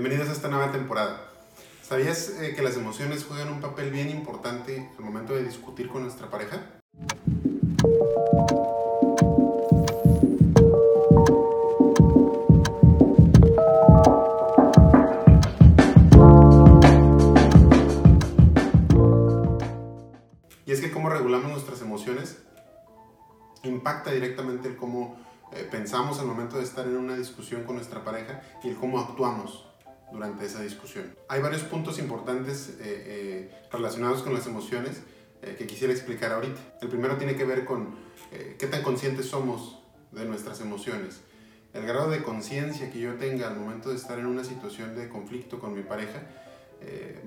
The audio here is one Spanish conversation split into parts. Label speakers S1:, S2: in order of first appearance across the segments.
S1: Bienvenidos a esta nueva temporada. ¿Sabías eh, que las emociones juegan un papel bien importante al momento de discutir con nuestra pareja? Y es que cómo regulamos nuestras emociones impacta directamente el cómo eh, pensamos al momento de estar en una discusión con nuestra pareja y el cómo actuamos durante esa discusión. Hay varios puntos importantes eh, eh, relacionados con las emociones que quisiera explicar ahorita. El primero tiene que ver con qué tan conscientes somos de nuestras emociones. El grado de conciencia que yo tenga al momento de estar en una situación de conflicto con mi pareja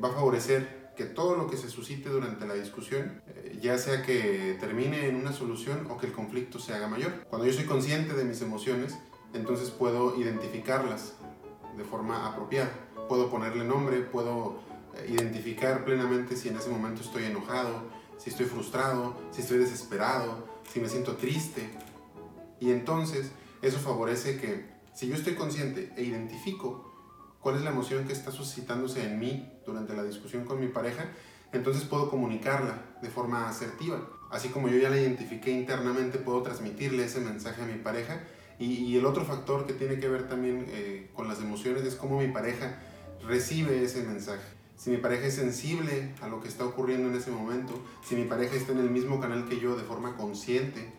S1: va a favorecer que todo lo que se suscite durante la discusión, eh, ya sea que termine en una solución o que el conflicto se haga mayor. Cuando yo soy consciente de mis emociones, entonces puedo identificarlas de forma apropiada. Puedo ponerle nombre, puedo eh, identificar plenamente si en ese momento estoy enojado, si estoy frustrado, si estoy desesperado, si me siento triste. Y entonces eso favorece que si yo estoy consciente e identifico cuál es la emoción que está suscitándose en mí durante la discusión con mi pareja, entonces puedo comunicarla de forma asertiva. Así como yo ya la identifiqué internamente, puedo transmitirle ese mensaje a mi pareja. Y, el otro factor que tiene que ver también eh, es cómo mi pareja recibe ese mensaje. Si mi pareja es sensible a lo que está ocurriendo en ese momento, si mi pareja está en el mismo canal que yo de forma consciente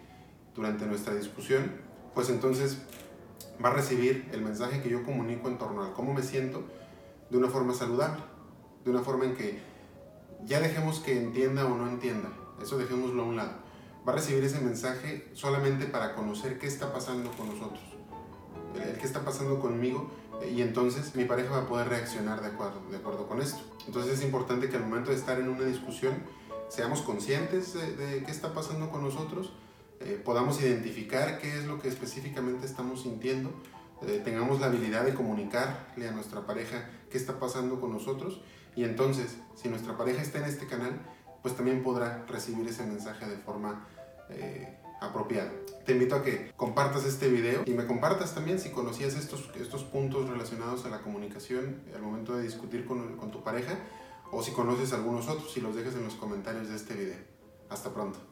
S1: durante nuestra discusión, pues entonces va a recibir el mensaje que yo comunico en torno a cómo me siento de una forma saludable, de una forma en que ya dejemos que entienda o no entienda, eso dejémoslo a un lado. Va a recibir ese mensaje solamente para conocer qué está pasando con nosotros, el, qué está pasando conmigo y entonces mi pareja va a poder reaccionar de acuerdo, con esto. Entonces es importante que al momento de estar en una discusión seamos conscientes de, de qué está pasando con nosotros, eh, podamos identificar qué es lo que específicamente estamos sintiendo, eh, tengamos la habilidad de comunicarle a nuestra pareja qué está pasando con nosotros y entonces, si nuestra pareja está en este canal, pues también podrá recibir ese mensaje de forma eh, apropiada. Te invito a que compartas este video y me compartas también si conocías estos, estos puntos relacionados a la comunicación al momento de discutir con, con tu pareja o si conoces algunos otros y los dejes en los comentarios de este video. Hasta pronto.